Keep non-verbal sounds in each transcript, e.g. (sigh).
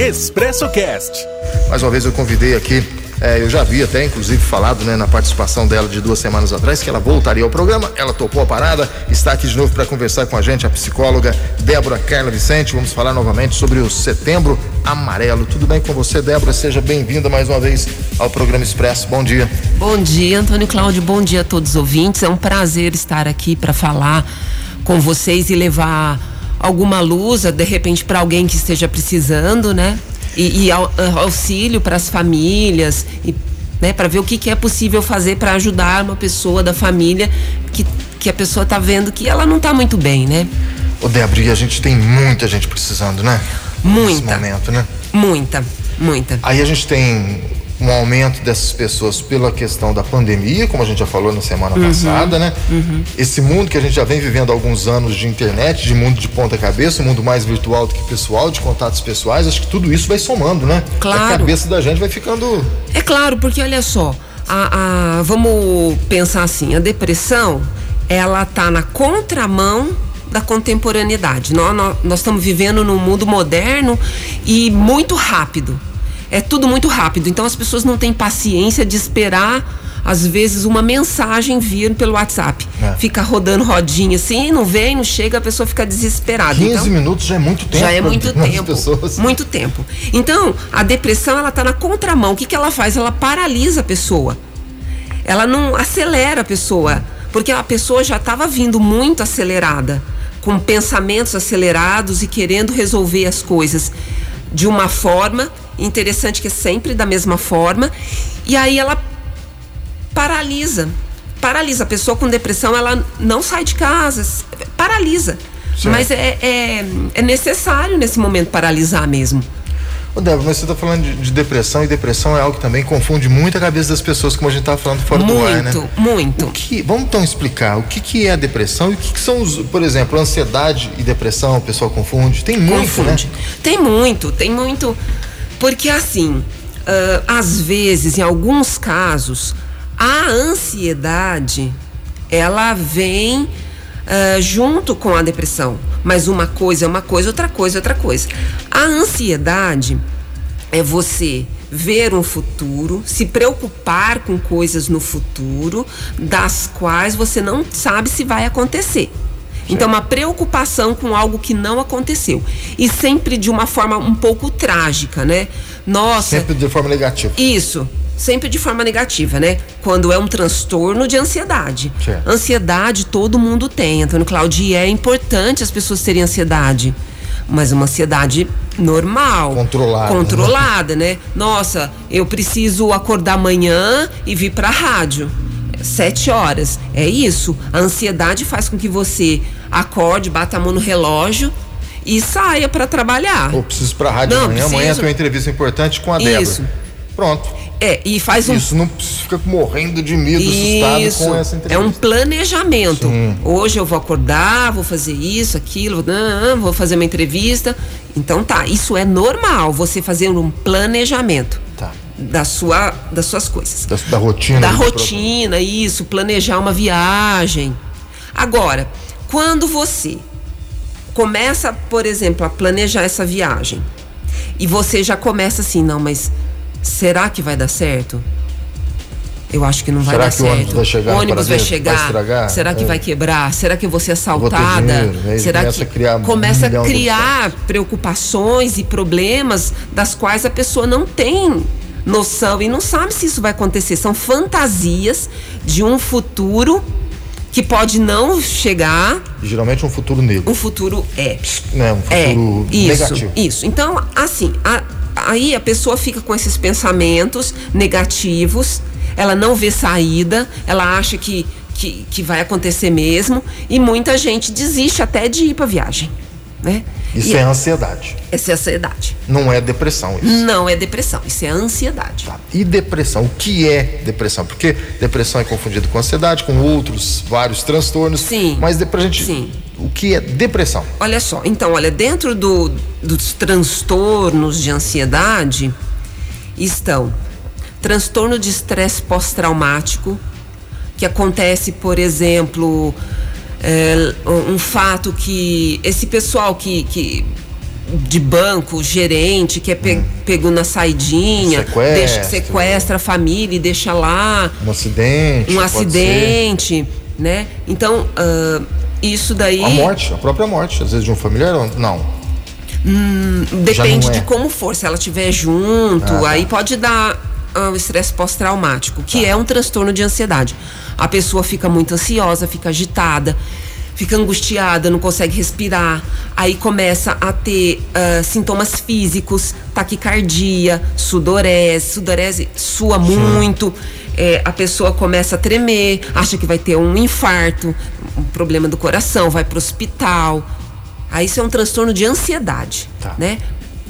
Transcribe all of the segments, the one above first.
Expresso Cast. Mais uma vez eu convidei aqui, é, eu já vi até inclusive falado né, na participação dela de duas semanas atrás que ela voltaria ao programa. Ela topou a parada, está aqui de novo para conversar com a gente, a psicóloga Débora Carla Vicente. Vamos falar novamente sobre o Setembro Amarelo. Tudo bem com você, Débora? Seja bem-vinda mais uma vez ao programa Expresso. Bom dia. Bom dia, Antônio Cláudio. Bom dia a todos os ouvintes. É um prazer estar aqui para falar com vocês e levar alguma luz, de repente, para alguém que esteja precisando, né? E, e auxílio para as famílias, e, né? Para ver o que, que é possível fazer para ajudar uma pessoa da família que, que a pessoa está vendo que ela não está muito bem, né? Ô, Débora, e a gente tem muita gente precisando, né? Muita. Nesse momento, né? Muita, muita. Aí a gente tem um aumento dessas pessoas pela questão da pandemia, como a gente já falou na semana uhum, passada, né? Uhum. Esse mundo que a gente já vem vivendo há alguns anos de internet, de mundo de ponta cabeça, um mundo mais virtual do que pessoal, de contatos pessoais, acho que tudo isso vai somando, né? Claro. A cabeça da gente vai ficando. É claro, porque olha só, a, a, vamos pensar assim, a depressão, ela tá na contramão da contemporaneidade. Nós, nós, nós estamos vivendo num mundo moderno e muito rápido é tudo muito rápido. Então as pessoas não têm paciência de esperar às vezes uma mensagem vir pelo WhatsApp. É. Fica rodando rodinha assim, não vem, não chega, a pessoa fica desesperada. 15 então, minutos já é muito tempo. Já é muito (laughs) tempo. Pessoas. Muito tempo. Então, a depressão ela tá na contramão. O que que ela faz? Ela paralisa a pessoa. Ela não acelera a pessoa, porque a pessoa já estava vindo muito acelerada, com pensamentos acelerados e querendo resolver as coisas de uma forma interessante que é sempre da mesma forma. E aí ela paralisa. Paralisa. A pessoa com depressão, ela não sai de casa, paralisa. Certo. Mas é, é, é, necessário nesse momento paralisar mesmo. Ô Débora, mas você está falando de, de, depressão e depressão é algo que também confunde muito a cabeça das pessoas, como a gente estava falando fora muito, do ar, né? Muito, muito. Vamos então explicar o que, que é a depressão e o que, que são os, por exemplo, ansiedade e depressão, o pessoal confunde? Tem muito, confunde. né? Tem muito, tem muito. Porque assim, uh, às vezes, em alguns casos, a ansiedade ela vem uh, junto com a depressão. Mas uma coisa é uma coisa, outra coisa é outra coisa. A ansiedade é você ver um futuro, se preocupar com coisas no futuro, das quais você não sabe se vai acontecer. Então, uma preocupação com algo que não aconteceu. E sempre de uma forma um pouco trágica, né? Nossa. Sempre de forma negativa. Isso. Sempre de forma negativa, né? Quando é um transtorno de ansiedade. Certo. Ansiedade todo mundo tem, Antônio Claudio, e é importante as pessoas terem ansiedade mas uma ansiedade normal. Controlada. Controlada, né? né? Nossa, eu preciso acordar amanhã e vir para a rádio sete horas. É isso. A ansiedade faz com que você acorde, bata a mão no relógio e saia para trabalhar. Ou preciso para a rádio Não, amanhã. Preciso... Amanhã tem uma entrevista importante com a Débora. Isso. Pronto. É, e faz um. Isso, não fica morrendo de medo, isso, assustado com essa entrevista. É um planejamento. Sim. Hoje eu vou acordar, vou fazer isso, aquilo, vou fazer uma entrevista. Então tá, isso é normal, você fazer um planejamento. Tá da sua, das suas coisas. Da, da rotina. Da rotina, isso, planejar uma viagem. Agora, quando você começa, por exemplo, a planejar essa viagem e você já começa assim, não, mas será que vai dar certo? Eu acho que não vai Será dar que certo. O ônibus vai chegar? O ônibus vai chegar. Vai? Será que é. vai quebrar? Será que eu vou ser assaltada? Vou dinheiro, Será começa que a criar começa a criar preocupações e problemas das quais a pessoa não tem noção e não sabe se isso vai acontecer. São fantasias de um futuro que pode não chegar. Geralmente um futuro negro. Um futuro é. Né? Um é, futuro é, isso, negativo. Isso. Então, assim, a, aí a pessoa fica com esses pensamentos negativos, ela não vê saída, ela acha que, que, que vai acontecer mesmo, e muita gente desiste até de ir para viagem. Né? Isso e é ansiedade. Essa é ansiedade. Não é depressão isso. Não é depressão, isso é ansiedade. Tá. E depressão, o que é depressão? Porque depressão é confundido com ansiedade, com outros vários transtornos. Sim. Mas pra gente, Sim. o que é depressão? Olha só, então, olha, dentro do, dos transtornos de ansiedade estão transtorno de estresse pós-traumático, que acontece, por exemplo, é, um fato que esse pessoal que, que de banco, gerente, que é pe, hum. pego na saidinha, deixa, sequestra a família e deixa lá. Um acidente. Um acidente, ser. né? Então, uh, isso daí. A morte, a própria morte, às vezes de um familiar, não. Hum, depende é. de como for. Se ela estiver junto, ah, tá. aí pode dar o uh, estresse pós-traumático, que tá. é um transtorno de ansiedade. A pessoa fica muito ansiosa, fica agitada, fica angustiada, não consegue respirar, aí começa a ter uh, sintomas físicos, taquicardia, sudorese, sudorese sua Sim. muito, é, a pessoa começa a tremer, acha que vai ter um infarto, um problema do coração, vai para o hospital. Aí isso é um transtorno de ansiedade, tá. né?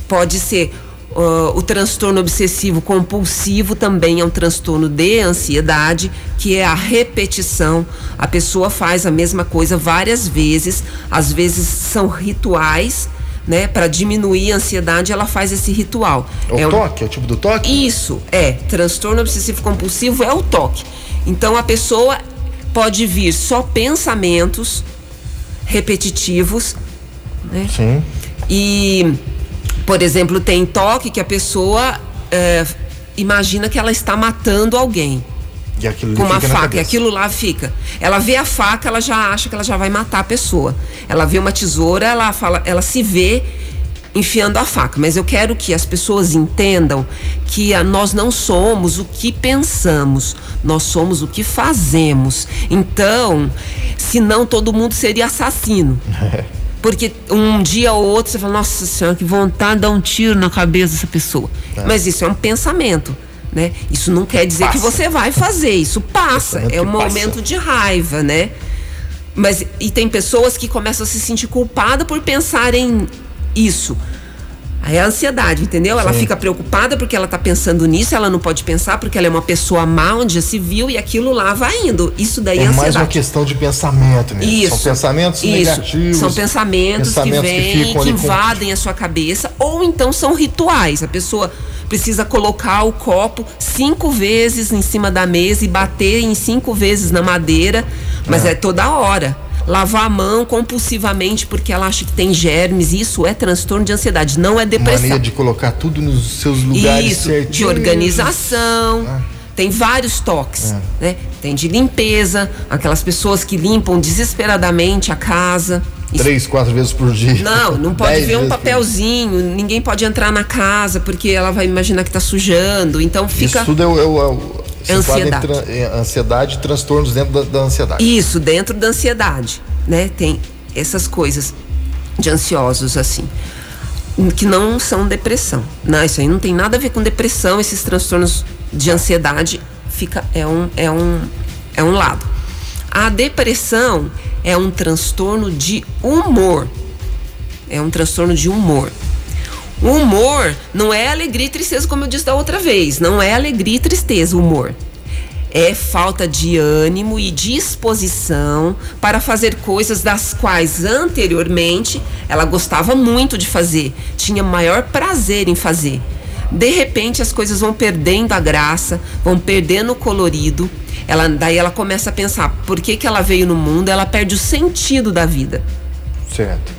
Pode ser Uh, o transtorno obsessivo compulsivo também é um transtorno de ansiedade, que é a repetição. A pessoa faz a mesma coisa várias vezes, às vezes são rituais, né? Para diminuir a ansiedade, ela faz esse ritual. É o é toque, é o tipo do toque? Isso, é. Transtorno obsessivo compulsivo é o toque. Então a pessoa pode vir só pensamentos repetitivos, né? Sim. E por exemplo, tem toque que a pessoa é, imagina que ela está matando alguém. com uma faca, e aquilo lá fica. Ela vê a faca, ela já acha que ela já vai matar a pessoa. Ela vê uma tesoura, ela fala, ela se vê enfiando a faca. Mas eu quero que as pessoas entendam que a, nós não somos o que pensamos, nós somos o que fazemos. Então, senão todo mundo seria assassino. (laughs) Porque um dia ou outro você fala, nossa senhora, que vontade de dar um tiro na cabeça dessa pessoa. É. Mas isso é um pensamento. Né? Isso não quer dizer passa. que você vai fazer, isso passa. É um momento passa. de raiva, né? Mas e tem pessoas que começam a se sentir culpada por pensarem isso. Aí é a ansiedade, entendeu? Ela fica preocupada porque ela tá pensando nisso, ela não pode pensar porque ela é uma pessoa má, onde já se viu e aquilo lá vai indo. Isso daí é, é ansiedade. mais uma questão de pensamento, né? Isso. São pensamentos isso. negativos. São pensamentos, pensamentos que vêm, que, que invadem com... a sua cabeça, ou então são rituais. A pessoa precisa colocar o copo cinco vezes em cima da mesa e bater em cinco vezes na madeira, mas é, é toda hora lavar a mão compulsivamente porque ela acha que tem germes. Isso é transtorno de ansiedade, não é depressão. Mania de colocar tudo nos seus lugares Isso, certinhos. de organização. Ah. Tem vários toques, é. né? Tem de limpeza, aquelas pessoas que limpam desesperadamente a casa. Isso... Três, quatro vezes por dia. Não, não pode ver um papelzinho, ninguém pode entrar na casa porque ela vai imaginar que está sujando. Então fica. Isso tudo é é é ansiedade. Tra ansiedade e transtornos dentro da, da, ansiedade. Isso, dentro da ansiedade, né? Tem essas coisas de ansiosos assim, que não são depressão. Não, isso aí não tem nada a ver com depressão, esses transtornos de ansiedade fica é um é um é um lado. A depressão é um transtorno de humor. É um transtorno de humor. O humor não é alegria e tristeza, como eu disse da outra vez. Não é alegria e tristeza o humor. É falta de ânimo e disposição para fazer coisas das quais anteriormente ela gostava muito de fazer, tinha maior prazer em fazer. De repente as coisas vão perdendo a graça, vão perdendo o colorido. Ela, daí ela começa a pensar por que, que ela veio no mundo, ela perde o sentido da vida. Certo.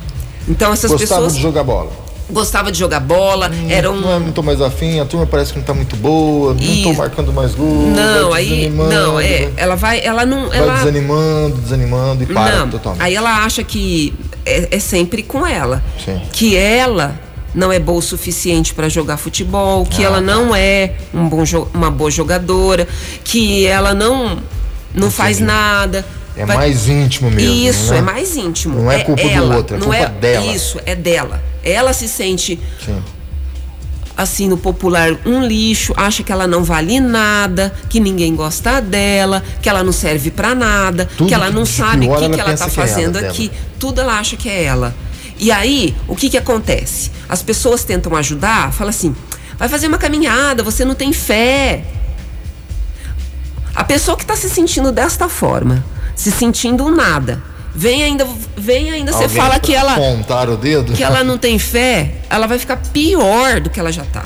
Então essas Gostava pessoas. de jogar bola gostava de jogar bola, hum, era um... Não, é, não tô mais afim, a turma parece que não tá muito boa, e... não tô marcando mais gol. Não, aí, não, é, ela vai, ela não... Vai ela... desanimando, desanimando e para não, totalmente. Aí ela acha que é, é sempre com ela. Sim. Que ela não é boa o suficiente para jogar futebol, que ah, ela não é um bom, uma boa jogadora, que ela não, não faz nada. É vai... mais íntimo mesmo. Isso, né? é mais íntimo. Não é, é culpa ela, do outro, é culpa é, dela. Isso, é dela. Ela se sente Sim. assim no popular um lixo, acha que ela não vale nada, que ninguém gosta dela, que ela não serve para nada, Tudo que ela não sabe o que, ela, que ela tá é fazendo é aqui. Dela. Tudo ela acha que é ela. E aí, o que que acontece? As pessoas tentam ajudar, fala assim: vai fazer uma caminhada, você não tem fé. A pessoa que está se sentindo desta forma, se sentindo nada, Vem ainda, vem ainda, você fala que ela o dedo. que ela não (laughs) tem fé, ela vai ficar pior do que ela já tá.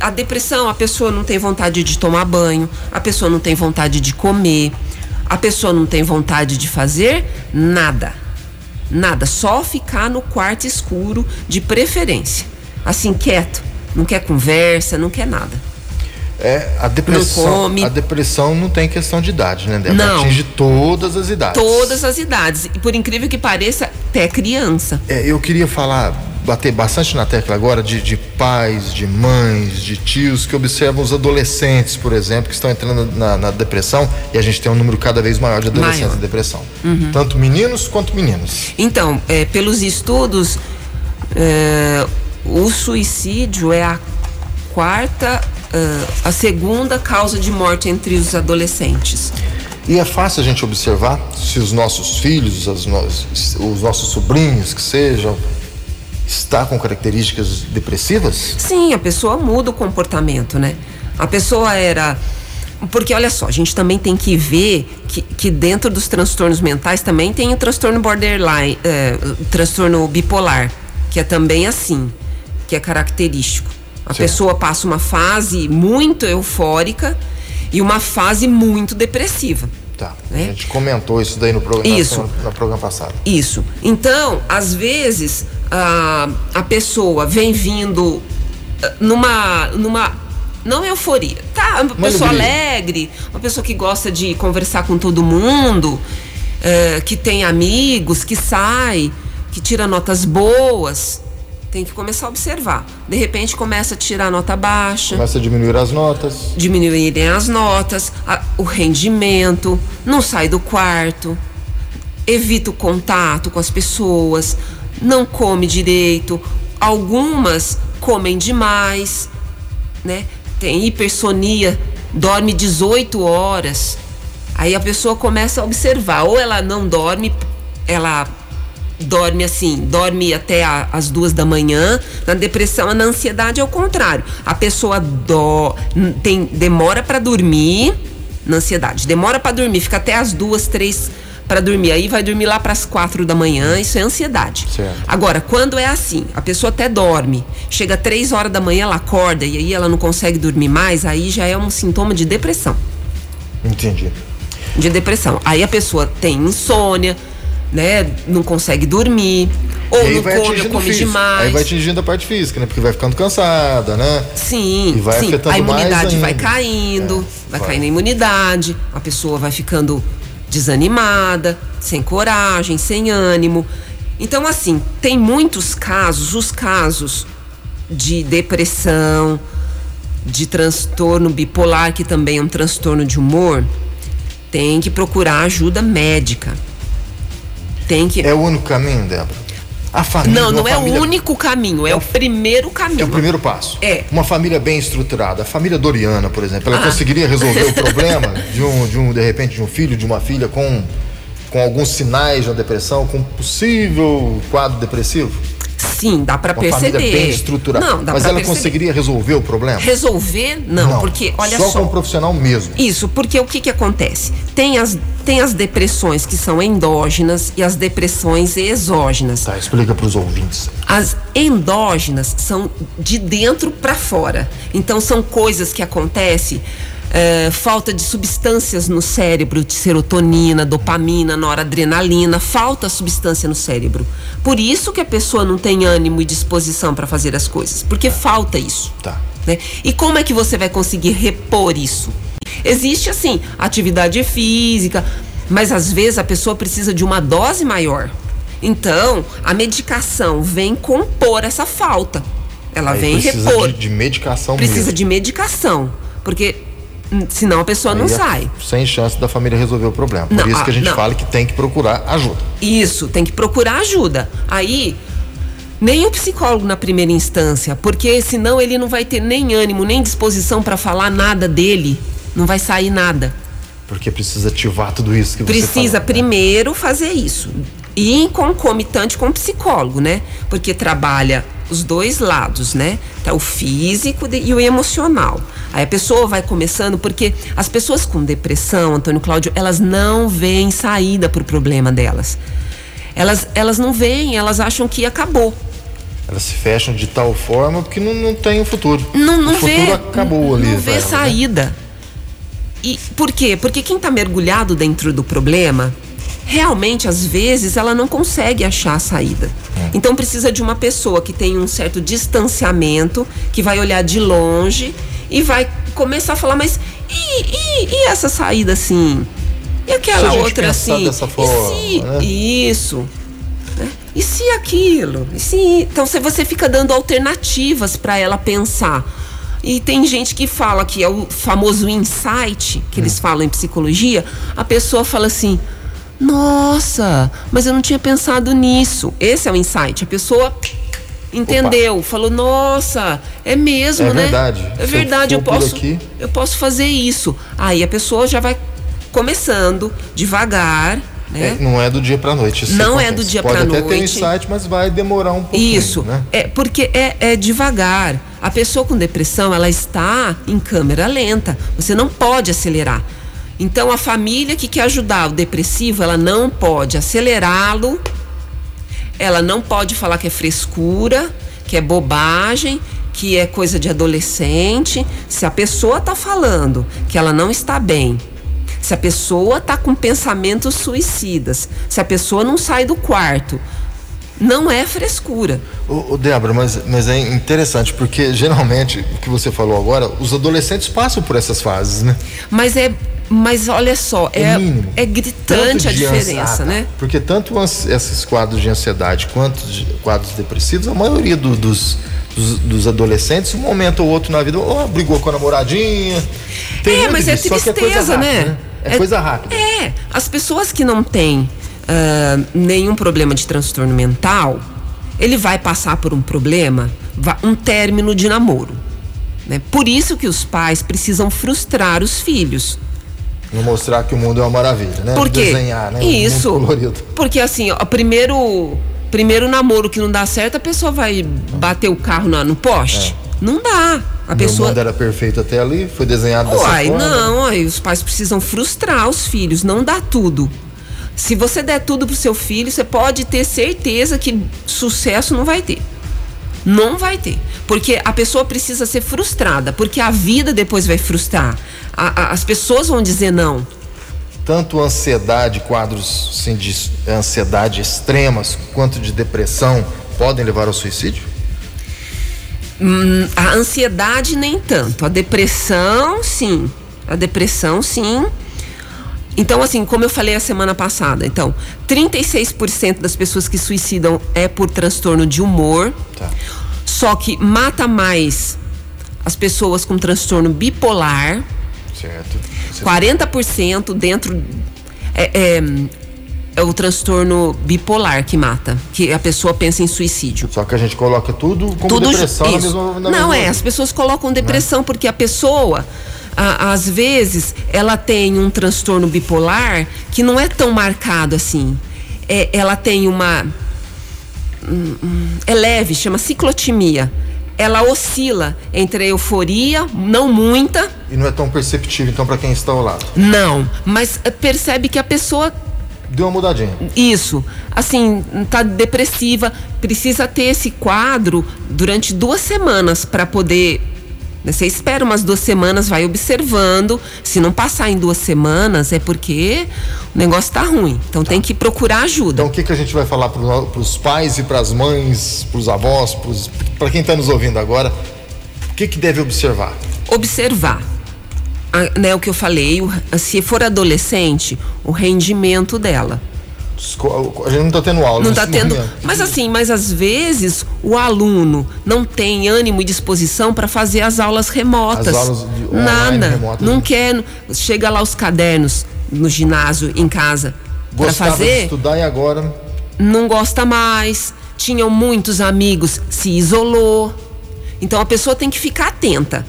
A depressão, a pessoa não tem vontade de tomar banho, a pessoa não tem vontade de comer, a pessoa não tem vontade de fazer nada. Nada, só ficar no quarto escuro de preferência. Assim, quieto. Não quer conversa, não quer nada. É, a depressão, a depressão não tem questão de idade, né, Débora? Não. Atinge todas as idades. Todas as idades. E por incrível que pareça, até criança. É, eu queria falar, bater bastante na tecla agora de, de pais, de mães, de tios que observam os adolescentes, por exemplo, que estão entrando na, na depressão e a gente tem um número cada vez maior de adolescentes maior. em depressão. Uhum. Tanto meninos quanto meninas. Então, é, pelos estudos, é, o suicídio é a quarta uh, a segunda causa de morte entre os adolescentes. E é fácil a gente observar se os nossos filhos, no... os nossos sobrinhos, que sejam, está com características depressivas? Sim, a pessoa muda o comportamento, né? A pessoa era. Porque olha só, a gente também tem que ver que, que dentro dos transtornos mentais também tem o transtorno borderline, eh, o transtorno bipolar, que é também assim, que é característico. A Sim. pessoa passa uma fase muito eufórica e uma fase muito depressiva. Tá. Né? A gente comentou isso daí no programa, isso. No, no programa passado. Isso. Então, às vezes, a, a pessoa vem vindo ah, numa. numa não euforia. Tá, uma, uma pessoa alegria. alegre, uma pessoa que gosta de conversar com todo mundo, é, que tem amigos, que sai, que tira notas boas. Tem que começar a observar. De repente começa a tirar nota baixa. Começa a diminuir as notas. Diminuírem as notas, a, o rendimento, não sai do quarto, evita o contato com as pessoas, não come direito. Algumas comem demais, né? Tem hipersonia, dorme 18 horas. Aí a pessoa começa a observar, ou ela não dorme, ela dorme assim, dorme até a, as duas da manhã. Na depressão, na ansiedade é o contrário. A pessoa do, tem demora para dormir, na ansiedade, demora para dormir, fica até as duas, três para dormir. Aí vai dormir lá para as quatro da manhã, isso é ansiedade. Certo. Agora, quando é assim, a pessoa até dorme, chega três horas da manhã, ela acorda e aí ela não consegue dormir mais, aí já é um sintoma de depressão. Entendi. De depressão. Aí a pessoa tem insônia, né? Não consegue dormir. Ou não come, ou come demais. Aí vai atingindo a parte física, né? Porque vai ficando cansada, né? Sim, e vai sim. Afetando a imunidade vai caindo, é, vai, vai caindo a imunidade, a pessoa vai ficando desanimada, sem coragem, sem ânimo. Então, assim, tem muitos casos, os casos de depressão, de transtorno bipolar, que também é um transtorno de humor, tem que procurar ajuda médica tem que. É o único caminho, Débora? A família, não, não é família... o único caminho, é, é o primeiro caminho. É o primeiro passo. É. Uma família bem estruturada. A família Doriana, por exemplo, ela ah. conseguiria resolver o (laughs) problema de um, de um, de repente, de um filho, de uma filha com, com alguns sinais de uma depressão, com possível quadro depressivo? Sim, dá para perceber. Família bem estruturada. Não, dá Mas ela perceber. conseguiria resolver o problema? Resolver, não, não porque olha só. Só com um profissional mesmo. Isso, porque o que que acontece? Tem as, tem as depressões que são endógenas e as depressões exógenas. Tá, explica para os ouvintes. As endógenas são de dentro para fora. Então são coisas que acontecem é, falta de substâncias no cérebro, de serotonina, dopamina, noradrenalina, falta substância no cérebro. Por isso que a pessoa não tem ânimo e disposição para fazer as coisas, porque falta isso. Tá. Né? E como é que você vai conseguir repor isso? Existe assim, atividade física, mas às vezes a pessoa precisa de uma dose maior. Então, a medicação vem compor essa falta. Ela Aí vem precisa repor. De, de medicação Precisa mesmo. de medicação. Porque senão a pessoa Aí não é sai. Sem chance da família resolver o problema. Por não, isso que a gente não. fala que tem que procurar ajuda. Isso, tem que procurar ajuda. Aí, nem o psicólogo na primeira instância, porque senão ele não vai ter nem ânimo, nem disposição para falar nada dele. Não vai sair nada. Porque precisa ativar tudo isso que precisa você Precisa né? primeiro fazer isso. E em concomitante com o psicólogo, né? Porque trabalha os dois lados, né? Tá o físico e o emocional. Aí a pessoa vai começando, porque as pessoas com depressão, Antônio Cláudio, elas não veem saída para o problema delas. Elas, elas não veem, elas acham que acabou. Elas se fecham de tal forma porque não, não tem o futuro. Não, não o futuro vê, acabou ali. Não vê ela, né? saída. Né? E por quê? Porque quem está mergulhado dentro do problema, realmente, às vezes, ela não consegue achar a saída. É. Então precisa de uma pessoa que tem um certo distanciamento, que vai olhar de longe e vai começar a falar, mas e, e, e essa saída assim? E aquela outra assim? Dessa forma, e se, né? Isso. Né? E se aquilo? E se, então se você fica dando alternativas para ela pensar. E tem gente que fala que é o famoso insight, que hum. eles falam em psicologia, a pessoa fala assim: "Nossa, mas eu não tinha pensado nisso". Esse é o insight. A pessoa entendeu, Opa. falou: "Nossa, é mesmo, é né? Verdade. É verdade, eu, eu posso aqui... eu posso fazer isso". Aí a pessoa já vai começando devagar, né? É, não é do dia para noite. Isso não acontece. é do dia para noite. Pode até ter um insight, mas vai demorar um pouquinho. Isso. Né? É porque é, é devagar. A pessoa com depressão, ela está em câmera lenta. Você não pode acelerar. Então a família que quer ajudar o depressivo, ela não pode acelerá-lo. Ela não pode falar que é frescura, que é bobagem, que é coisa de adolescente. Se a pessoa está falando que ela não está bem, se a pessoa está com pensamentos suicidas, se a pessoa não sai do quarto, não é frescura. O, o Débora, mas, mas é interessante, porque geralmente, o que você falou agora, os adolescentes passam por essas fases, né? Mas é. Mas olha só, é, é, gritante a diferença, né? Porque tanto esses quadros de ansiedade quanto de quadros depressivos, a maioria do, dos, dos, dos, adolescentes, um momento ou outro na vida, oh, brigou com a namoradinha. é, mas é é tristeza, é rápida, né? né? É, é, coisa rápida. É, as pessoas que não têm uh, nenhum problema de transtorno mental, ele vai passar por um problema, um término de namoro. Né? Por isso que os pais precisam frustrar os filhos. Não mostrar que o mundo é uma maravilha, né? Porque, Desenhar, né? Isso. Porque assim, o primeiro, primeiro namoro que não dá certo, a pessoa vai bater o carro no, no poste. É. Não dá. A Meu pessoa. mundo era perfeito até ali, foi desenhado dessa Uai, forma. não, aí os pais precisam frustrar os filhos, não dá tudo. Se você der tudo pro seu filho, você pode ter certeza que sucesso não vai ter. Não vai ter. Porque a pessoa precisa ser frustrada, porque a vida depois vai frustrar. A, a, as pessoas vão dizer não. Tanto ansiedade, quadros assim, de ansiedade extremas, quanto de depressão, podem levar ao suicídio? Hum, a ansiedade nem tanto. A depressão, sim. A depressão, sim. Então, assim, como eu falei a semana passada, então, 36% das pessoas que suicidam é por transtorno de humor. Tá. Só que mata mais as pessoas com transtorno bipolar. Certo. 40% dentro. É, é, é, o transtorno bipolar que mata, que a pessoa pensa em suicídio. Só que a gente coloca tudo como tudo depressão isso. na mesma, na Não, mesma... é, as pessoas colocam depressão porque a pessoa a, às vezes ela tem um transtorno bipolar que não é tão marcado assim. É, ela tem uma. É leve, chama ciclotimia. Ela oscila entre a euforia, não muita. E não é tão perceptível, então, para quem está ao lado? Não, mas percebe que a pessoa deu uma mudadinha. Isso. Assim, tá depressiva, precisa ter esse quadro durante duas semanas para poder você espera umas duas semanas, vai observando. Se não passar em duas semanas, é porque o negócio está ruim. Então tá. tem que procurar ajuda. Então o que, que a gente vai falar para os pais e para as mães, para os avós, para quem está nos ouvindo agora? O que, que deve observar? Observar. A, né, o que eu falei, o, se for adolescente, o rendimento dela. A gente não está tendo aula. Não está tendo. Momento. Mas assim, mas às vezes o aluno não tem ânimo e disposição para fazer as aulas remotas. As aulas de Nada. Remotas, não né? quer. Chega lá os cadernos no ginásio, em casa, para fazer. De estudar e agora. Não gosta mais. Tinham muitos amigos, se isolou. Então a pessoa tem que ficar atenta.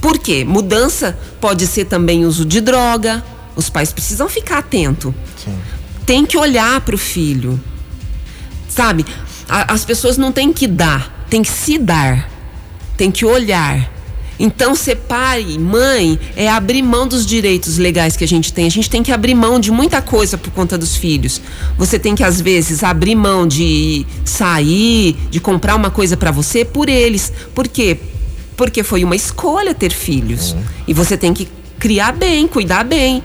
Por quê? Mudança pode ser também uso de droga. Os pais precisam ficar atento. Sim tem que olhar para o filho. Sabe? A, as pessoas não têm que dar, tem que se dar. Tem que olhar. Então, ser pai, mãe, é abrir mão dos direitos legais que a gente tem. A gente tem que abrir mão de muita coisa por conta dos filhos. Você tem que, às vezes, abrir mão de sair, de comprar uma coisa para você por eles. Por quê? Porque foi uma escolha ter filhos. Uhum. E você tem que criar bem, cuidar bem.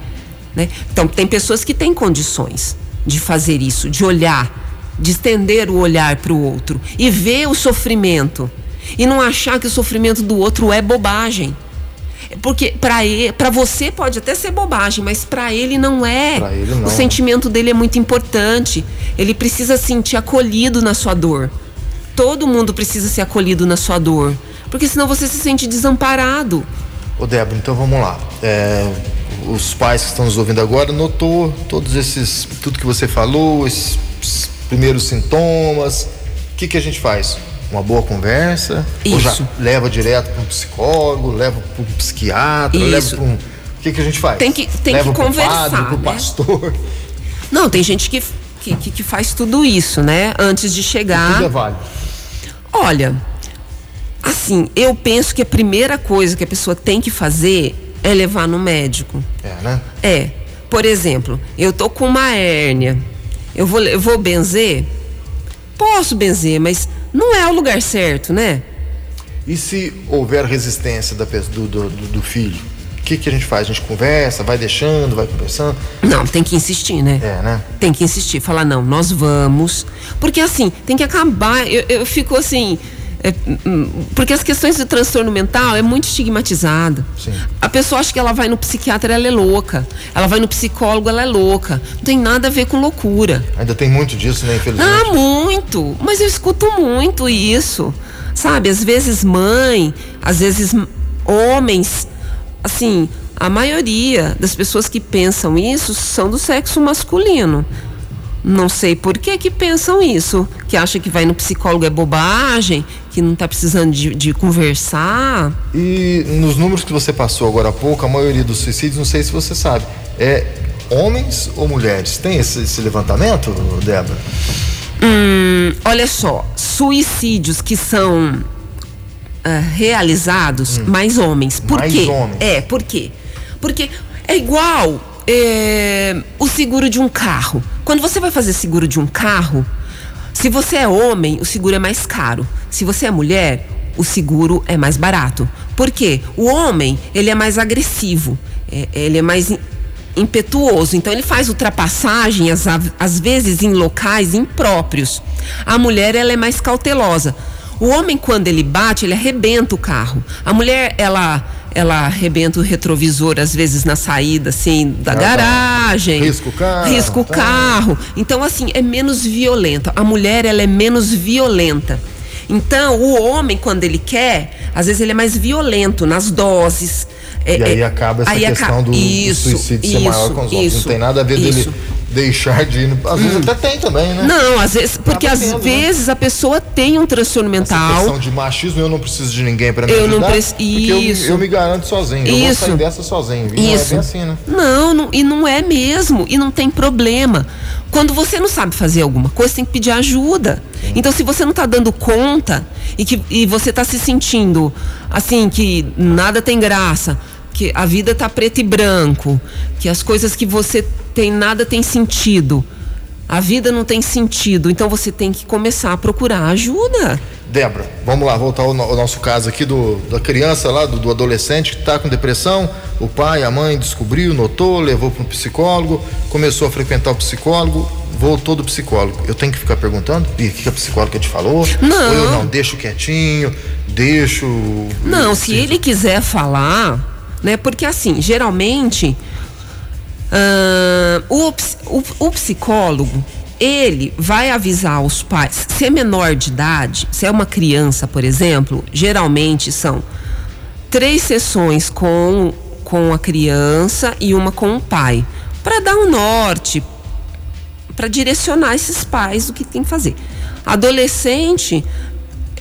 Né? Então, tem pessoas que têm condições. de fazer isso, de olhar, de estender o olhar para o outro e ver o sofrimento e não achar que o sofrimento do outro é bobagem. Porque para você pode até ser bobagem, mas para ele não é. Ele não. O sentimento dele é muito importante. Ele precisa sentir acolhido na sua dor. Todo mundo precisa ser acolhido na sua dor. Porque senão você se sente desamparado. Ô Débora, então vamos lá. É, os pais que estão nos ouvindo agora notou todos esses, tudo que você falou, esses primeiros sintomas. O que, que a gente faz? Uma boa conversa? Isso. Ou já leva direto para um psicólogo, leva para um psiquiatra, Isso. leva para um. O que, que a gente faz? Tem que, tem leva que conversar. Padre, pro né? pastor. Não, tem gente que, que, que faz tudo isso, né? Antes de chegar. Tudo é válido. Olha, assim, eu penso que a primeira coisa que a pessoa tem que fazer é levar no médico. É, né? É. Por exemplo, eu tô com uma hérnia. Eu vou, eu vou benzer? Posso benzer, mas não é o lugar certo, né? E se houver resistência da, do, do- do filho? O que, que a gente faz? A gente conversa, vai deixando, vai conversando? Não, tem que insistir, né? É, né? Tem que insistir, falar, não, nós vamos. Porque assim, tem que acabar. Eu, eu fico assim. É, hum, porque as questões do transtorno mental é muito estigmatizada. Sim. A pessoa acha que ela vai no psiquiatra, ela é louca. Ela vai no psicólogo, ela é louca. Não tem nada a ver com loucura. Ainda tem muito disso, né, infelizmente. Ah, muito. Mas eu escuto muito isso. Sabe, às vezes mãe, às vezes homens, assim, a maioria das pessoas que pensam isso são do sexo masculino. Não sei por que que pensam isso, que acha que vai no psicólogo é bobagem, que não tá precisando de, de conversar. E nos números que você passou agora há pouco, a maioria dos suicídios, não sei se você sabe, é homens ou mulheres? Tem esse, esse levantamento, Débora? Hum, olha só, suicídios que são ah, realizados, mais homens. Por Hum. Mais quê? homens. É, por quê? Porque é igual é, o seguro de um carro. Quando você vai fazer seguro de um carro, se você é homem, o seguro é mais caro. Se você é mulher, o seguro é mais barato. Por quê? O homem, ele é mais agressivo, é- ele é mais im- impetuoso, então ele faz ultrapassagem às, às vezes em locais impróprios. A mulher, ela é mais cautelosa. O homem, quando ele bate, ele arrebenta o carro. A mulher, ela ela arrebenta o retrovisor, às vezes na saída, assim, da Ah, tá. garagem. Risca o carro, Risca o tá. carro. Então, assim, é menos violenta. A mulher, ela é menos violenta. Então, o homem, quando ele quer, às vezes ele é mais violento nas doses. É- E aí é- acaba essa questão aca- do, do isso, suicídio ser maior isso, com os homens. isso, não tem nada a ver isso. Dele deixar de ir. No... Às vezes até tem também, né? Não, às vezes, porque às tendo, né? vezes a pessoa tem um transtorno Essa mental. questão de machismo, eu não preciso de ninguém para me Eu não ajudar. preci- porque eu, isso. eu me garanto sozinho. Eu vou Isso. sair dessa sozinho. E não é Isso. bem assim, né? Não, não, e não é mesmo, e não tem problema. Quando você não sabe fazer alguma coisa, tem que pedir ajuda. Então, se você não está dando conta e que e você está se sentindo assim que nada tem graça, que a vida tá preto e branco, que as coisas que você tem nada tem sentido. A vida não tem sentido, então você tem que começar a procurar ajuda. Débora, vamos lá, voltar ao, no- ao nosso caso aqui do, da criança lá, do, do adolescente que está com depressão. O pai, a mãe descobriu, notou, levou para um psicólogo, começou a frequentar o psicólogo, voltou do psicólogo. Eu tenho que ficar perguntando? E o que que a psicóloga te falou? Não. Ou eu não, deixo quietinho, deixo. Não, se ele quiser falar, né? Porque assim, geralmente ah, o, o, o psicólogo ele vai avisar os pais. Se é menor de idade, se é uma criança, por exemplo, geralmente são três sessões com, com a criança e uma com o pai, para dar um norte, para direcionar esses pais do que tem que fazer. Adolescente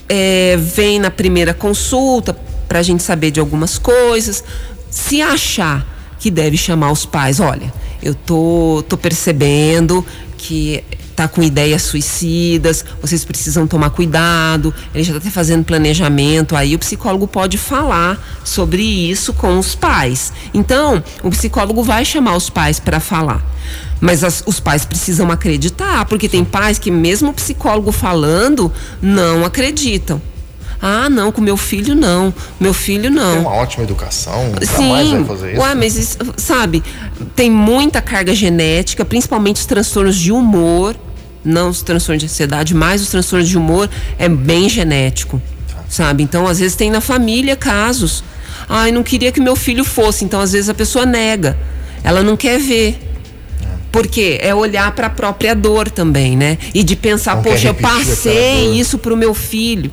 é, vem na primeira consulta para a gente saber de algumas coisas. Se achar que deve chamar os pais, olha, eu tô, tô percebendo que tá com ideias suicidas, vocês precisam tomar cuidado, ele já está fazendo planejamento, aí o psicólogo pode falar sobre isso com os pais. Então, o psicólogo vai chamar os pais para falar. Mas as- os pais precisam acreditar, porque tem pais que, mesmo o psicólogo falando, não acreditam. Ah, não, com meu filho não. Meu filho não. Tem uma ótima educação, Sim. fazer isso. Ué, mas isso, sabe, tem muita carga genética, principalmente os transtornos de humor, não os transtornos de ansiedade, mas os transtornos de humor é bem genético. Sabe? Então, às vezes tem na família casos. Ai, não queria que meu filho fosse, então às vezes a pessoa nega. Ela não quer ver. Porque é olhar para a própria dor também, né? E de pensar, Não poxa, eu passei dor." isso pro meu filho.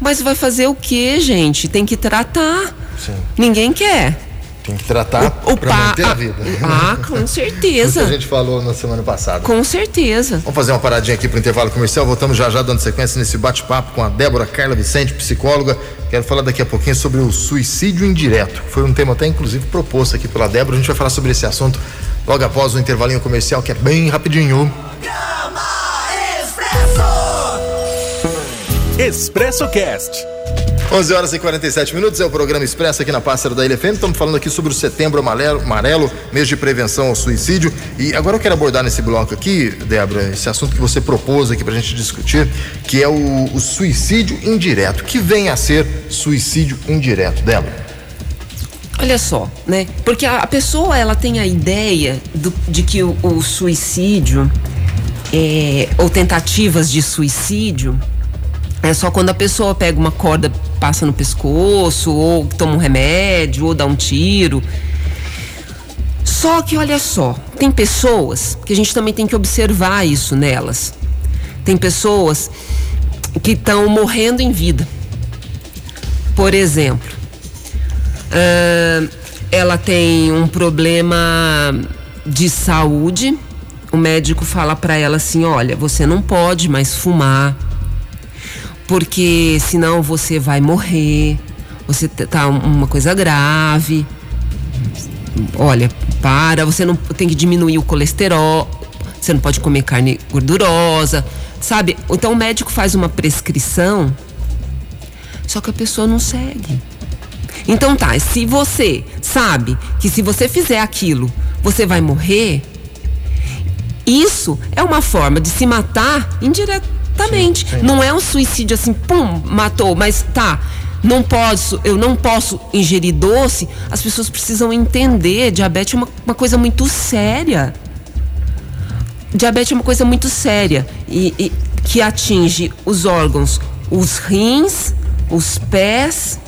Mas vai fazer o quê, gente? Tem que tratar. Sim. Ninguém quer. Tem que tratar O para pa- manter a vida. (laughs) Ah, com Isso que a certeza. gente falou na semana passada. Com certeza. Vamos fazer uma paradinha aqui para o intervalo comercial. Voltamos já já dando sequência nesse bate-papo com a Débora Carla Vicente, psicóloga. Quero falar daqui a pouquinho sobre o suicídio indireto. Foi um tema até inclusive proposto aqui pela Débora. A gente vai falar sobre esse assunto logo após o intervalinho comercial, que é bem rapidinho. Expresso Cast. 11 horas e 47 minutos é o programa Expresso aqui na Pássaro da Ilha FM. Estamos falando aqui sobre o Setembro Amarelo, amarelo, mês de prevenção ao suicídio. E agora eu quero abordar nesse bloco aqui, Débora, esse assunto que você propôs aqui para a gente discutir, que é o, o suicídio indireto. Que vem a ser suicídio indireto, Débora? Olha só, né? Porque a, a pessoa ela tem a ideia do- de que o, o suicídio é, ou tentativas de suicídio é só quando a pessoa pega uma corda, passa no pescoço, ou toma um remédio, ou dá um tiro. Só que olha só, tem pessoas que a gente também tem que observar isso nelas. Tem pessoas que estão morrendo em vida. Por exemplo, ah, ela tem um problema de saúde. O médico fala para ela assim: olha, você não pode mais fumar, porque senão você vai morrer. Você tá um- uma coisa grave. Olha, para, você não tem que diminuir o colesterol, você não pode comer carne gordurosa, sabe? Então o médico faz uma prescrição, só que a pessoa não segue. Então tá, se você sabe que se você fizer aquilo, você vai morrer, isso é uma forma de se matar indiretamente. Sim, sim. Não é um suicídio assim, pum, matou, mas tá. Não posso, eu não posso ingerir doce. As pessoas precisam entender, diabetes é uma, uma coisa muito séria. Diabetes é uma coisa muito séria e, e que atinge os órgãos, os rins, os pés,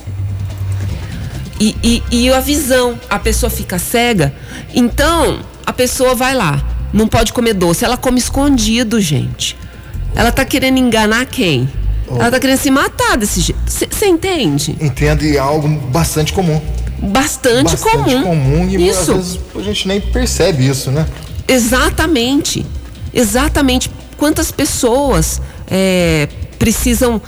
e, e, e a visão, a pessoa fica cega, então a pessoa vai lá, não pode comer doce, ela come escondido, gente. Ela tá querendo enganar quem? Ela tá querendo se matar desse jeito. Você entende? Entende algo bastante comum. Bastante, bastante comum. comum e Isso. às vezes a gente nem percebe isso, né? Exatamente. Exatamente. Quantas pessoas é, precisam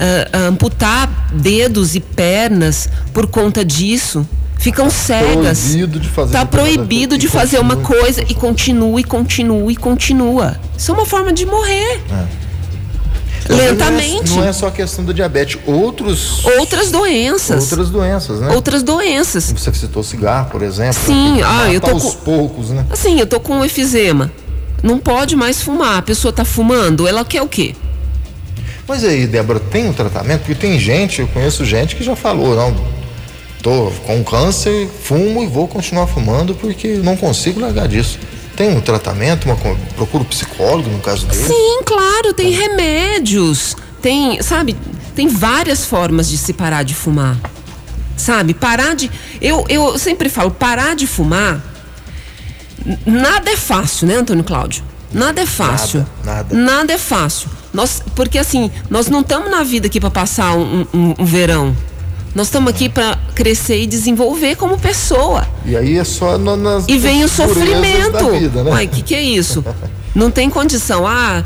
ah, amputar dedos e pernas por conta disso? Ficam cegas. proibido de fazer Tá proibido de fazer uma coisa e continua e continua e continua. Isso é uma forma de morrer. Não é- Lentamente. Não é, só a questão do diabetes, outros, Outras doenças. outras doenças, né? Outras doenças. Você citou cigarro, por exemplo. Sim, ah, eu tô aos com- poucos, né? Assim, eu tô com efizema. Não pode mais fumar. A pessoa tá fumando, ela quer o quê? Mas aí, Débora, tem um tratamento? Porque tem gente, eu conheço gente que já falou, não, tô com câncer, fumo e vou continuar fumando porque não consigo largar disso. Tem um tratamento, uma, procura um psicólogo no caso dele? Sim, claro, tem remédios. Tem, sabe, tem várias formas de se parar de fumar. Sabe, parar de. Eu, eu sempre falo, parar de fumar. Nada é fácil, né, Antônio Cláudio? Nada é fácil. nada. Nada é fácil. Nós, porque assim, nós não estamos na vida aqui para passar um, um- um verão. Nós estamos aqui para crescer e desenvolver como pessoa. E aí é só na- nas E vem o sofrimento. da vida, né? Uai, o que, que é isso? (laughs) Não tem condição. Ah,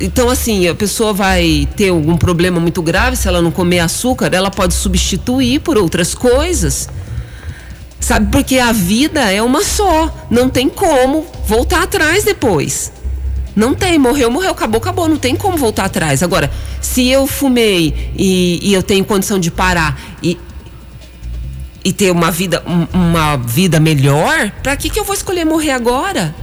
então assim, a pessoa vai ter algum problema muito grave se ela não comer açúcar, ela pode substituir por outras coisas. Sabe, porque a vida é uma só. Não tem como voltar atrás depois. Não tem, morreu, morreu, acabou, acabou. Não tem como voltar atrás. Agora, se eu fumei e, e eu tenho condição de parar e, e ter uma vida, um- uma vida melhor, pra que, que eu vou escolher morrer agora?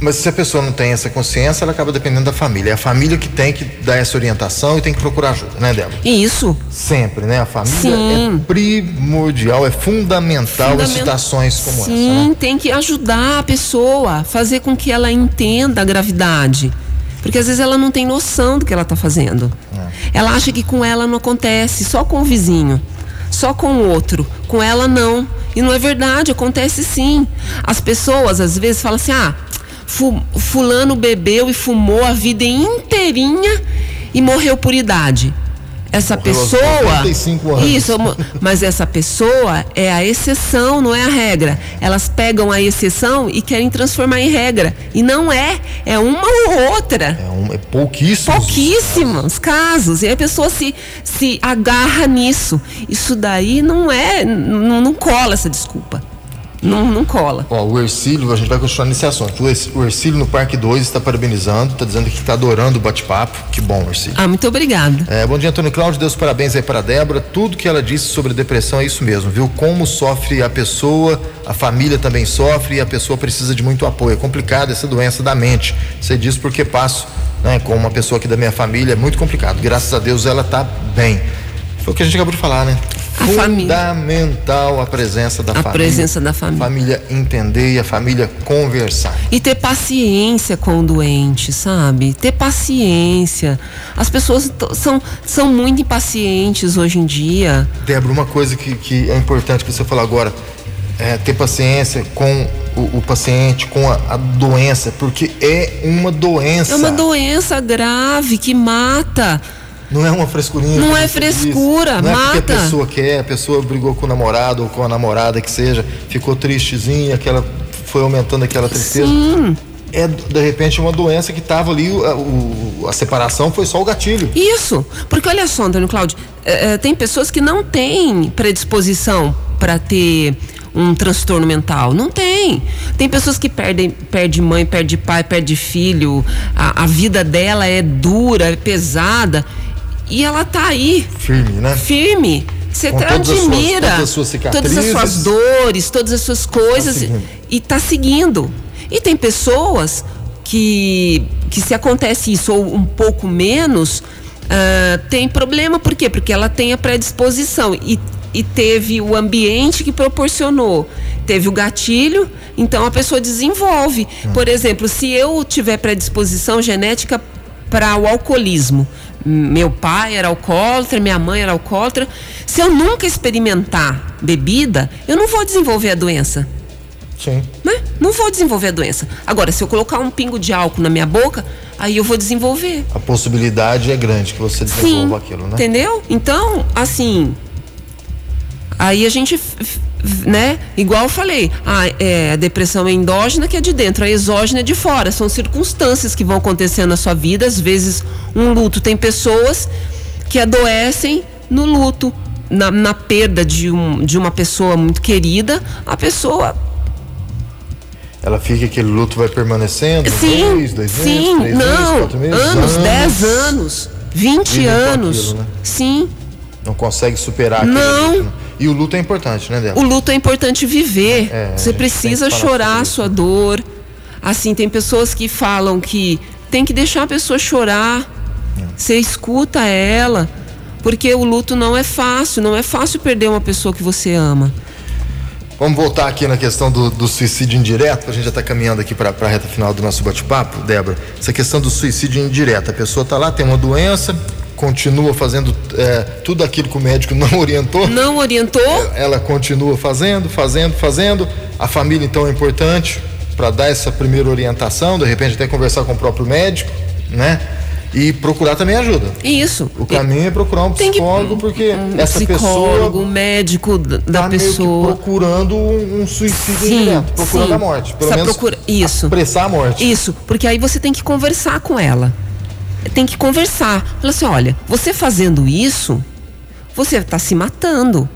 Mas se a pessoa não tem essa consciência, ela acaba dependendo da família. É a família que tem que dar essa orientação e tem que procurar ajuda, né, Débora? Isso. Sempre, né? A família Sim. é primordial, é fundamental Fundament- em situações como Sim, essa, né? tem que ajudar a pessoa, fazer com que ela entenda a gravidade. Porque às vezes ela não tem noção do que ela está fazendo. É. Ela acha que com ela não acontece, só com o vizinho, só com o outro. Com ela não. E não é verdade, acontece sim. As pessoas às vezes falam assim: ah, fulano bebeu e fumou a vida inteirinha e morreu por idade. Essa Morreu pessoa. 85 anos. Isso, mas essa pessoa é a exceção, não é a regra. Elas pegam a exceção e querem transformar em regra. E não é. É uma ou outra. É, um, é pouquíssimo. Pouquíssimos casos. E a pessoa se, se agarra nisso. Isso daí não é. n- Não cola essa desculpa. Não, não cola. Ó, o Ercílio, a gente vai continuar nesse assunto. O Erc- O Ercílio no Parque 2 está parabenizando, está dizendo que está adorando o bate-papo. Que bom, Ercílio. Ah, muito obrigada. É, bom dia, Antônio Cláudio. Deus parabéns aí para a Débora. Tudo que ela disse sobre depressão é isso mesmo, viu? Como sofre a pessoa, a família também sofre e a pessoa precisa de muito apoio. É complicado essa doença da mente. Você diz porque passo né, com uma pessoa aqui da minha família, é muito complicado. Graças a Deus ela está bem. Foi o que a gente acabou de falar, né? A família. Fundamental a presença da A família. presença da família. A família entender e a família conversar. E ter paciência com o doente, sabe? Ter paciência. As pessoas são, são muito impacientes hoje em dia. Débora, uma coisa que, que é importante que você falou agora é ter paciência com o, o paciente, com a, a doença, porque é uma doença. É uma doença grave que mata. Não é uma frescurinha. Não é frescura, não É mata. porque a pessoa quer, a pessoa brigou com o namorado ou com a namorada que seja, ficou tristezinha, aquela foi aumentando aquela tristeza. Sim. É de repente uma doença que estava ali, a, o- a separação foi só o gatilho. Isso. Porque olha só, Antônio Cláudio, é, é, tem pessoas que não têm predisposição para ter um transtorno mental. Não tem. Tem pessoas que perdem, perde mãe, perde pai, perde filho. A, a vida dela é dura, é pesada. E ela tá aí, Firme, né? firme. Você até todas as suas- admira todas as suas todas as suas dores, todas as suas coisas seguindo. e tá seguindo. E tem pessoas que, que se acontece isso ou um pouco menos, ah, tem problema. Por quê? Porque ela tem a predisposição e, e teve o ambiente que proporcionou. Teve o gatilho, então a pessoa desenvolve. Por exemplo, se eu tiver predisposição genética para o alcoolismo. Meu pai era alcoólatra, minha mãe era alcoólatra. Se eu nunca experimentar bebida, eu não vou desenvolver a doença. Sim. Né? Não vou desenvolver a doença. Agora, se eu colocar um pingo de álcool na minha boca, aí eu vou desenvolver. A possibilidade é grande que você Sim. desenvolva aquilo, né? Entendeu? Então, assim. Aí a gente, né? Igual eu falei, a, é, a depressão é endógena que é de dentro, a exógena é de fora. São circunstâncias que vão acontecendo na sua vida. Às vezes, um luto. Tem pessoas que adoecem no luto, na, na perda de, um, de uma pessoa muito querida. A pessoa Ela fica, aquele luto vai permanecendo? Sim, dois meses, sim, três não, meses, quatro meses? anos, 10 anos, 20 Vivem com anos. aquilo, né? Sim, Não consegue superar Não. luto, né? E o luto é importante, né, o Débora? luto é importante viver. É, Você precisa chorar a sua dor. Assim, tem pessoas que falam que tem que deixar a pessoa chorar. É. Você escuta ela. Porque o luto não é fácil, não é fácil perder uma pessoa que você ama. Vamos voltar aqui na questão do, do suicídio indireto, a gente já está caminhando aqui para a reta final do nosso bate-papo, Débora. Essa questão do suicídio indireto. A pessoa está lá, tem uma doença, continua fazendo é, tudo aquilo que o médico (laughs) não orientou. Não orientou? Ela continua fazendo, fazendo, fazendo. A família, então, é importante para dar essa primeira orientação, de repente até conversar com o próprio médico, né? E procurar também ajuda. Isso. O caminho é procurar um Tem que- psicólogo, porque um essa psicólogo, pessoa um médico da, tá pessoa. procurando um suicídio Sim, indireto, procurando sim. a morte. Pelo Essa menos procura- isso. apressar a morte. Isso, porque aí você tem que conversar com ela. Tem que conversar. Fala assim: olha, você fazendo isso, você está se matando.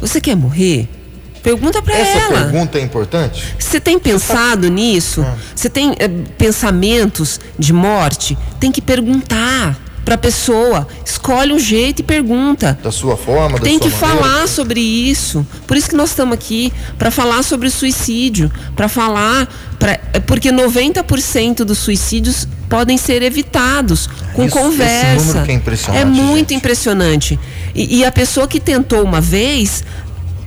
Você quer morrer? Pergunta para Essa ela. pergunta é importante? Você tem pensado nisso? Ah. Você tem eh, pensamentos de morte? Tem que perguntar. Para a pessoa. Escolhe um jeito e pergunta. Da sua forma, da Tem sua que maneira. falar sobre isso. Por isso que nós estamos aqui para falar sobre o suicídio, para falar, pra, porque 90% dos suicídios podem ser evitados com Isso- esse conversa. é É muito gente. impressionante. E, e a pessoa que tentou uma vez,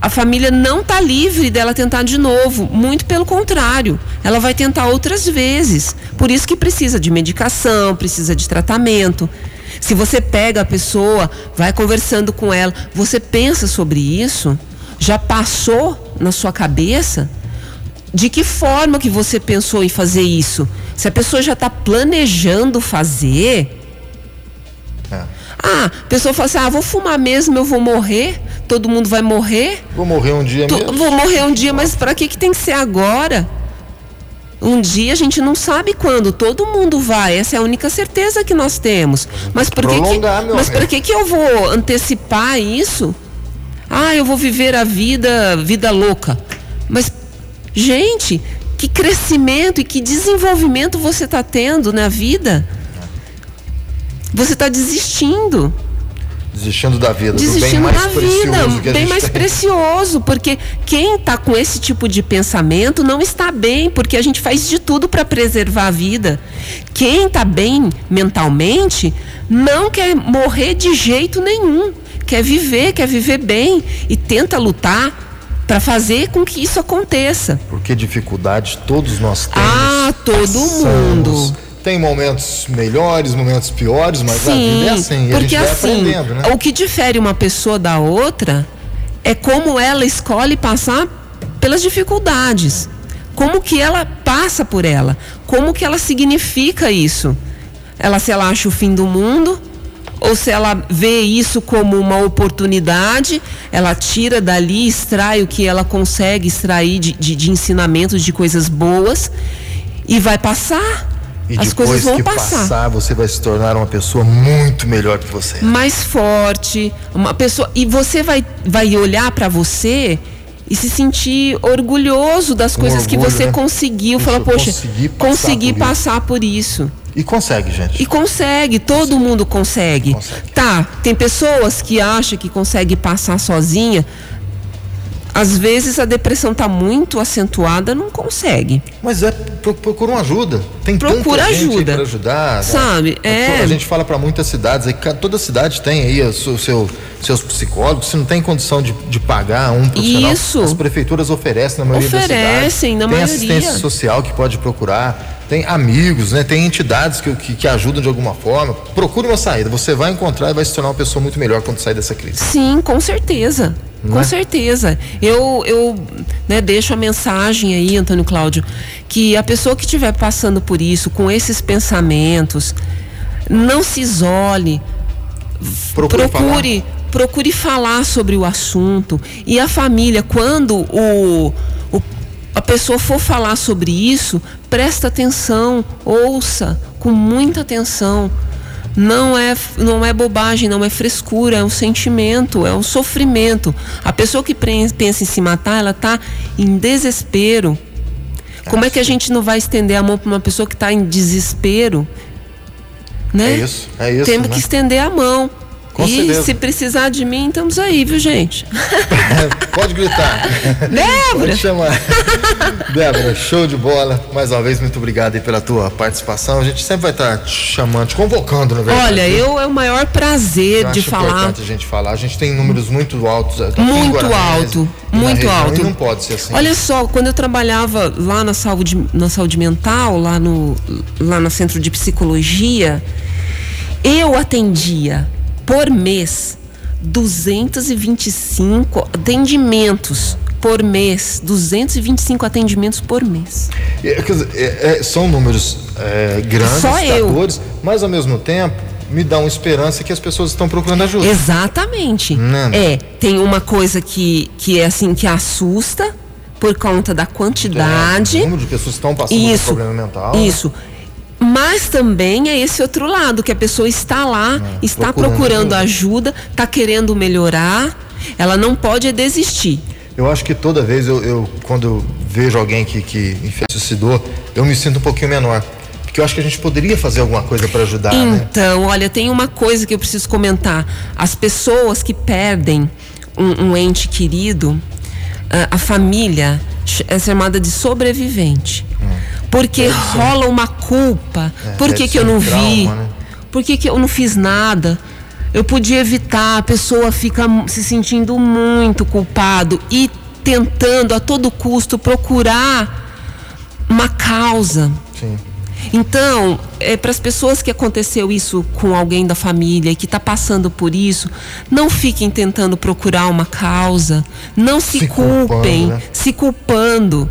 a família não está livre dela tentar de novo. Muito pelo contrário. Ela vai tentar outras vezes. Por isso que precisa de medicação, precisa de tratamento. Se você pega a pessoa, vai conversando com ela, você pensa sobre isso? Já passou na sua cabeça? De que forma que você pensou em fazer isso? Se a pessoa já está planejando fazer, É. ah, a pessoa fala assim: ah, vou fumar mesmo, eu vou morrer, todo mundo vai morrer. Vou morrer um dia mesmo. vou morrer um dia, mas para que, que tem que ser agora? Um dia a gente não sabe quando, todo mundo vai, essa é a única certeza que nós temos. Mas por que, que, mas por que, que eu vou antecipar isso? Ah, eu vou viver a vida, vida louca. Mas, gente, que crescimento e que desenvolvimento você está tendo na vida? Você está desistindo Desistindo da vida, do bem desistindo mais da precioso vida, que a bem mais tem. precioso, porque quem está com esse tipo de pensamento não está bem, porque a gente faz de tudo para preservar a vida. Quem está bem mentalmente não quer morrer de jeito nenhum, quer viver, quer viver bem e tenta lutar para fazer com que isso aconteça. Porque dificuldades todos nós temos. Ah, todo passamos. mundo. Tem momentos melhores, momentos piores, mas a Sim, vida é assim. E a porque gente vai assim, aprendendo, né? o que difere uma pessoa da outra é como ela escolhe passar pelas dificuldades. Como que ela passa por ela? Como que ela significa isso? Ela se ela acha o fim do mundo ou se ela vê isso como uma oportunidade, ela tira dali, extrai o que ela consegue extrair de, de, de ensinamentos, de coisas boas e vai passar. E As coisas vão que passar você vai se tornar uma pessoa muito melhor que você. mais forte, uma pessoa e você vai vai olhar para você e se sentir orgulhoso das Com coisas que orgulho, você né? conseguiu, falar, poxa, consegui passar consegui por isso." passar por isso. E consegue, gente. E consegue, todo mundo consegue. Consegue. Tá, tem pessoas que acham que consegue passar sozinha. Às vezes a depressão tá muito acentuada, não consegue. Mas é, pro- procura uma ajuda. Tem Procura tanta gente ajuda. pra ajudar. né? Sabe, é. A gente fala para muitas cidades, aí toda cidade tem aí o seu, seu- seus psicólogos. Se não tem condição de, de pagar um profissional, Isso. as prefeituras oferecem na maioria das Oferecem, cidades. na tem maioria. assistência social que pode procurar. Tem amigos, né? Tem entidades que, que, que ajudam de alguma forma. Procure uma saída. Você vai encontrar e vai se tornar uma pessoa muito melhor quando sair dessa crise. Sim, com certeza. Não com é? certeza. Eu, eu né, deixo a mensagem aí, Antônio Cláudio, que a pessoa que estiver passando por isso, com esses pensamentos, não se isole, Procure, procure, procure falar sobre o assunto. E a família, quando o, o- a pessoa for falar sobre isso, presta atenção, ouça com muita atenção. Não é, não é bobagem, não é frescura, é um sentimento, é um sofrimento. A pessoa que pensa em se matar, ela está em desespero. Como é que a gente não vai estender a mão para uma pessoa que está em desespero? Né? É isso, é isso, Temos né? que estender a mão. Com e certeza. se precisar de mim, estamos aí, viu, gente? (laughs) Pode gritar. Débora! Pode chamar. Débora, show de bola. Mais uma vez, muito obrigado aí pela tua participação. A gente sempre vai estar te chamando, te convocando, na verdade. Olha, eu é o maior prazer Eu de acho falar. importante a gente falar. A gente tem números muito altos. aqui em Muito alto, muito alto. Não pode ser assim. Olha só, quando eu trabalhava lá na saúde, na saúde mental, lá no, lá no centro de psicologia, eu atendia por mês 225 atendimentos por mês. 225 atendimentos por mês. É, quer dizer, é- é- são números é, grandes, Só eu. mas ao mesmo tempo me dá uma esperança que as pessoas estão procurando ajuda. Exatamente. É, tem uma coisa que, que é assim que assusta por conta da quantidade. É, o número de pessoas estão passando por Isso. problema mental. né? Mas também é esse outro lado, que a pessoa está lá, está É, procurando procurando ajuda, está querendo melhorar, ela não pode desistir. Eu acho que toda vez eu, eu- quando eu vejo alguém que, que enfim, se suicidou, eu me sinto um pouquinho menor. Porque que eu acho que a gente poderia fazer alguma coisa para ajudar. Né? Então, né? olha, tem uma coisa que eu preciso comentar. As pessoas que perdem um, um ente querido, a, a, família é chamada de sobrevivente. Porque rola uma culpa. É, Por que, que eu não trauma, vi? Né? Por que, que eu não fiz nada? Eu podia evitar, a pessoa fica se sentindo muito culpado e tentando a todo custo procurar uma causa. Sim. Então, é, para as pessoas que aconteceu isso com alguém da família e que está passando por isso, não fiquem tentando procurar uma causa, não se, se culpem, culpando, né? se culpando.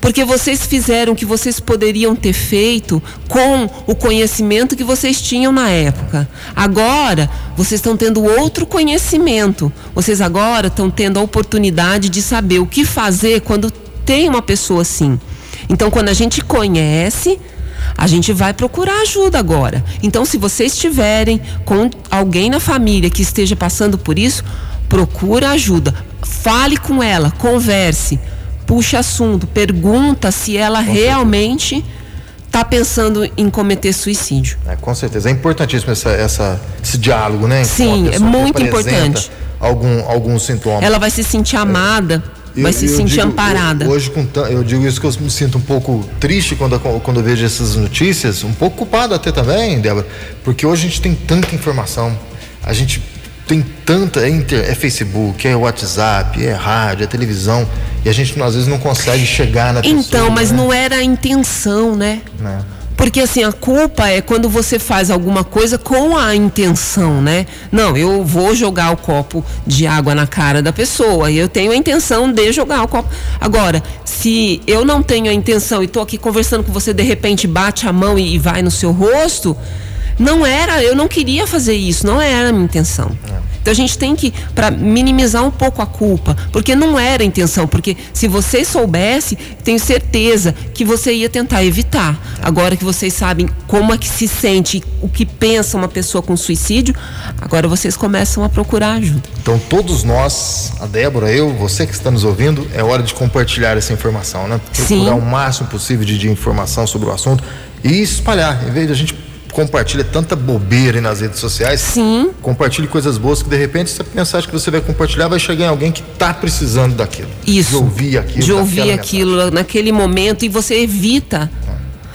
Porque vocês fizeram o que vocês poderiam ter feito com o conhecimento que vocês tinham na época. Agora, vocês estão tendo outro conhecimento. Vocês agora estão tendo a oportunidade de saber o que fazer quando tem uma pessoa assim. Então, quando a gente conhece, a gente vai procurar ajuda agora. Então, se vocês estiverem com alguém na família que esteja passando por isso, procura ajuda. Fale com ela, converse puxa assunto, pergunta se ela com realmente está pensando em cometer suicídio. É, com certeza. É importantíssimo essa, essa, esse diálogo, né? Sim, é muito importante. Algum, algum sintoma. Ela vai se sentir amada. É. vai eu, se eu sentir digo, amparada. Hoje, com, eu digo isso que eu me sinto um pouco triste quando, quando eu vejo essas notícias, um pouco culpado até também, Débora, porque hoje a gente tem tanta informação, a gente tem tanta, é, inter, é Facebook, é WhatsApp, é rádio, é televisão, e a gente às vezes não consegue chegar na pessoa. Então, mas né? não era a intenção, né? né? Porque assim, a culpa é quando você faz alguma coisa com a intenção, né? Não, eu vou jogar o copo de água na cara da pessoa eu tenho a intenção de jogar o copo. Agora, se eu não tenho a intenção e estou aqui conversando com você, de repente bate a mão e, e vai no seu rosto, não era, eu não queria fazer isso, não era a minha intenção. É. Então a gente tem que, para minimizar um pouco a culpa, porque não era a intenção, porque se você soubesse, tenho certeza que você ia tentar evitar. Agora que vocês sabem como é que se sente, o que pensa uma pessoa com suicídio, agora vocês começam a procurar ajuda. Então todos nós, a Débora, eu, você que está nos ouvindo, é hora de compartilhar essa informação, né? Procurar Sim. o máximo possível de, de informação sobre o assunto e espalhar, em vez de a gente compartilha tanta bobeira aí nas redes sociais. Sim. Compartilhe coisas boas que de repente essa mensagem que você vai compartilhar vai chegar em alguém que está precisando daquilo. Isso. De ouvir aquilo. De ouvir aquilo mensagem. naquele momento e você evita.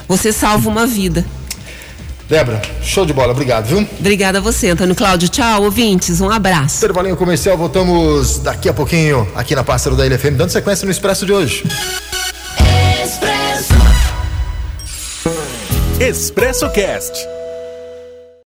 Você salva uma vida. Débora, show de bola, obrigado, viu? Obrigada a você, Antônio Cláudio. Tchau, ouvintes, um abraço. Intervalinho comercial, voltamos daqui a pouquinho aqui na Pássaro da LFM, dando sequência no Expresso de hoje. Expresso Cast